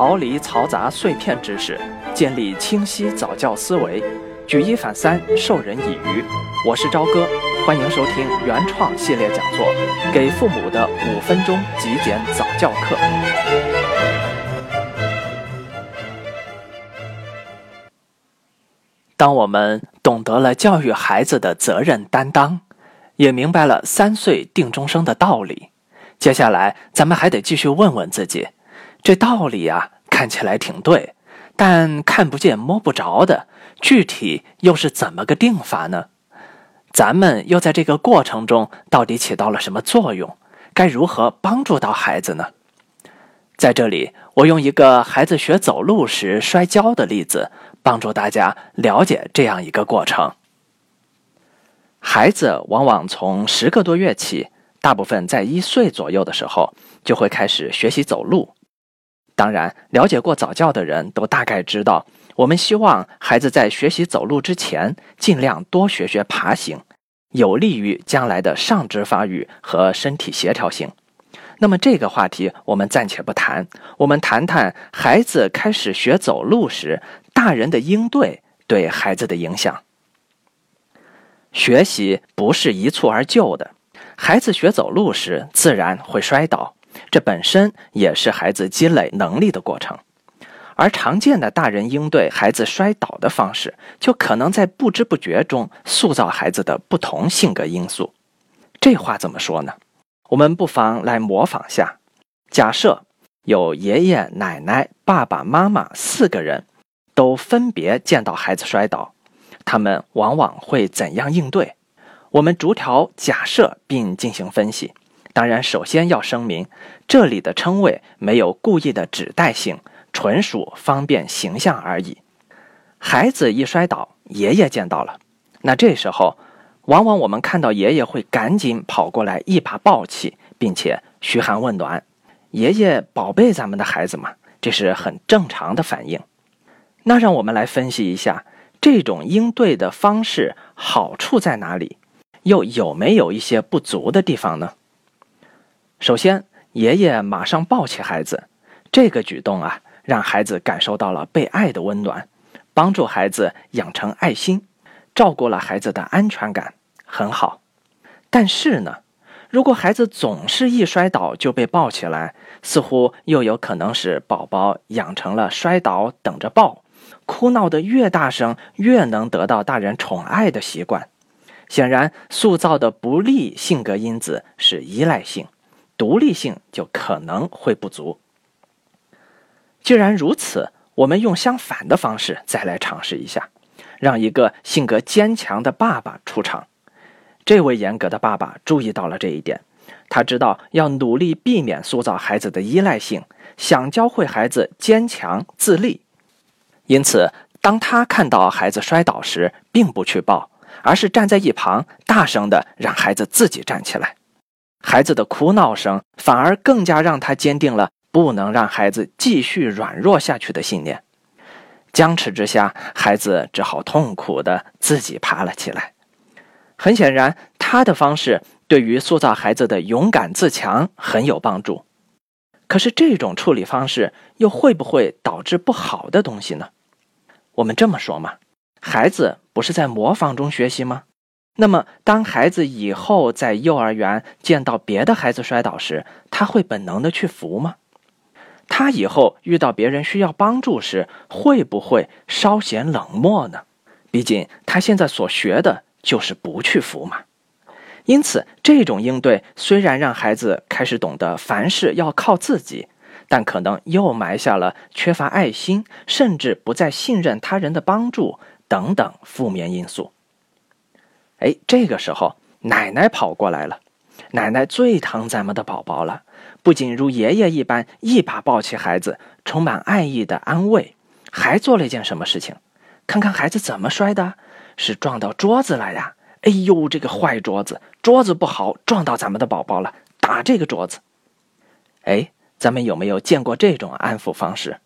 逃离嘈杂碎片知识，建立清晰早教思维，举一反三，授人以渔。我是朝哥，欢迎收听原创系列讲座《给父母的五分钟极简早教课》。当我们懂得了教育孩子的责任担当，也明白了三岁定终生的道理，接下来咱们还得继续问问自己：这道理啊，看起来挺对，但看不见摸不着的，具体又是怎么个定法呢？咱们又在这个过程中到底起到了什么作用？该如何帮助到孩子呢？在这里，我用一个孩子学走路时摔跤的例子。帮助大家了解这样一个过程。孩子往往从十个多月起，大部分在一岁左右的时候就会开始学习走路。当然，了解过早教的人都大概知道，我们希望孩子在学习走路之前，尽量多学学爬行，有利于将来的上肢发育和身体协调性。那么这个话题我们暂且不谈，我们谈谈孩子开始学走路时。大人的应对对孩子的影响。学习不是一蹴而就的，孩子学走路时自然会摔倒，这本身也是孩子积累能力的过程。而常见的大人应对孩子摔倒的方式，就可能在不知不觉中塑造孩子的不同性格因素。这话怎么说呢？我们不妨来模仿下：假设有爷爷奶奶、爸爸妈妈四个人。都分别见到孩子摔倒，他们往往会怎样应对？我们逐条假设并进行分析。当然，首先要声明，这里的称谓没有故意的指代性，纯属方便形象而已。孩子一摔倒，爷爷见到了，那这时候，往往我们看到爷爷会赶紧跑过来，一把抱起，并且嘘寒问暖。爷爷宝贝咱们的孩子嘛，这是很正常的反应。那让我们来分析一下这种应对的方式好处在哪里，又有没有一些不足的地方呢？首先，爷爷马上抱起孩子，这个举动啊，让孩子感受到了被爱的温暖，帮助孩子养成爱心，照顾了孩子的安全感，很好。但是呢，如果孩子总是一摔倒就被抱起来，似乎又有可能使宝宝养成了摔倒等着抱。哭闹的越大声，越能得到大人宠爱的习惯，显然塑造的不利性格因子是依赖性，独立性就可能会不足。既然如此，我们用相反的方式再来尝试一下，让一个性格坚强的爸爸出场。这位严格的爸爸注意到了这一点，他知道要努力避免塑造孩子的依赖性，想教会孩子坚强自立。因此，当他看到孩子摔倒时，并不去抱，而是站在一旁，大声的让孩子自己站起来。孩子的哭闹声反而更加让他坚定了不能让孩子继续软弱下去的信念。僵持之下，孩子只好痛苦的自己爬了起来。很显然，他的方式对于塑造孩子的勇敢自强很有帮助。可是，这种处理方式又会不会导致不好的东西呢？我们这么说嘛，孩子不是在模仿中学习吗？那么，当孩子以后在幼儿园见到别的孩子摔倒时，他会本能的去扶吗？他以后遇到别人需要帮助时，会不会稍显冷漠呢？毕竟他现在所学的就是不去扶嘛。因此，这种应对虽然让孩子开始懂得凡事要靠自己。但可能又埋下了缺乏爱心，甚至不再信任他人的帮助等等负面因素。哎，这个时候奶奶跑过来了，奶奶最疼咱们的宝宝了，不仅如爷爷一般一把抱起孩子，充满爱意的安慰，还做了一件什么事情？看看孩子怎么摔的，是撞到桌子了呀！哎呦，这个坏桌子，桌子不好，撞到咱们的宝宝了，打这个桌子。哎。咱们有没有见过这种安抚方式？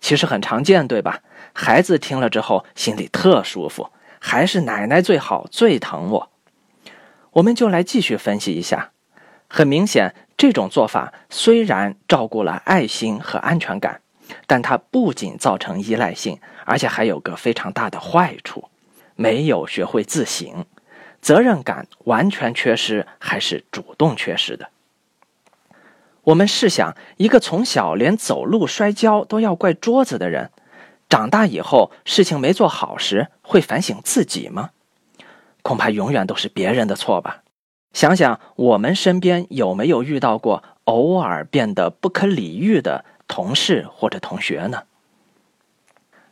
其实很常见，对吧？孩子听了之后心里特舒服，还是奶奶最好，最疼我。我们就来继续分析一下。很明显，这种做法虽然照顾了爱心和安全感，但它不仅造成依赖性，而且还有个非常大的坏处：没有学会自省，责任感完全缺失，还是主动缺失的。我们试想，一个从小连走路摔跤都要怪桌子的人，长大以后事情没做好时，会反省自己吗？恐怕永远都是别人的错吧。想想我们身边有没有遇到过偶尔变得不可理喻的同事或者同学呢？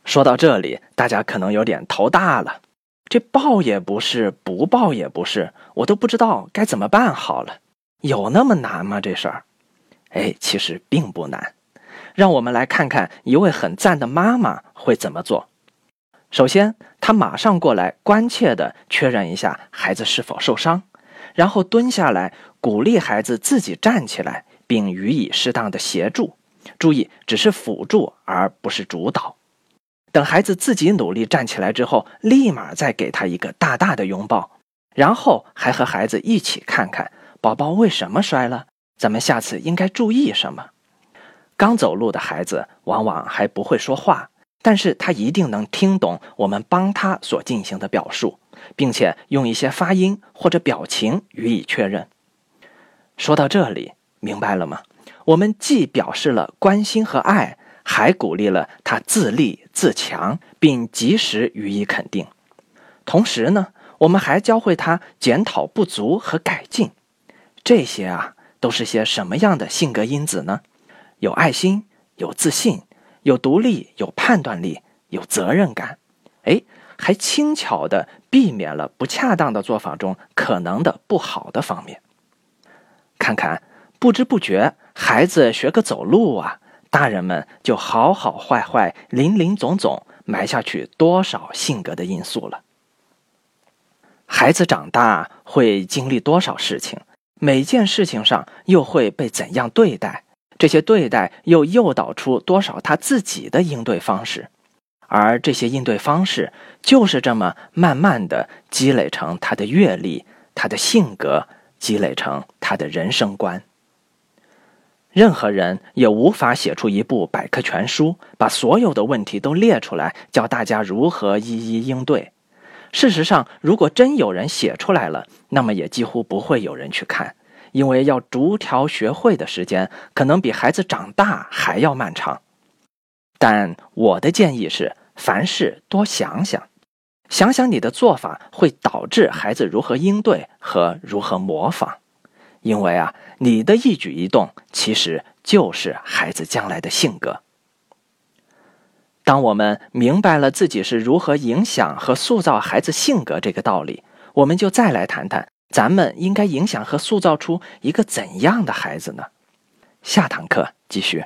说到这里，大家可能有点头大了。这报也不是，不报也不是，我都不知道该怎么办好了。有那么难吗？这事儿？哎，其实并不难。让我们来看看一位很赞的妈妈会怎么做。首先，她马上过来，关切地确认一下孩子是否受伤。然后蹲下来，鼓励孩子自己站起来，并予以适当的协助。注意，只是辅助而不是主导。等孩子自己努力站起来之后，立马再给他一个大大的拥抱，然后还和孩子一起看看宝宝为什么摔了，咱们下次应该注意什么。刚走路的孩子往往还不会说话，但是他一定能听懂我们帮他所进行的表述。并且用一些发音或者表情予以确认。说到这里，明白了吗？我们既表示了关心和爱，还鼓励了他自立自强，并及时予以肯定。同时呢，我们还教会他检讨不足和改进。这些啊，都是些什么样的性格因子呢？有爱心，有自信，有独立，有判断力，有责任感。哎。还轻巧地避免了不恰当的做法中可能的不好的方面。看看，不知不觉，孩子学个走路啊，大人们就好好坏坏、林林总总埋下去多少性格的因素了。孩子长大会经历多少事情，每件事情上又会被怎样对待？这些对待又诱导出多少他自己的应对方式？而这些应对方式，就是这么慢慢的积累成他的阅历、他的性格，积累成他的人生观。任何人也无法写出一部百科全书，把所有的问题都列出来，教大家如何一一应对。事实上，如果真有人写出来了，那么也几乎不会有人去看，因为要逐条学会的时间，可能比孩子长大还要漫长。但我的建议是，凡事多想想，想想你的做法会导致孩子如何应对和如何模仿，因为啊，你的一举一动其实就是孩子将来的性格。当我们明白了自己是如何影响和塑造孩子性格这个道理，我们就再来谈谈，咱们应该影响和塑造出一个怎样的孩子呢？下堂课继续。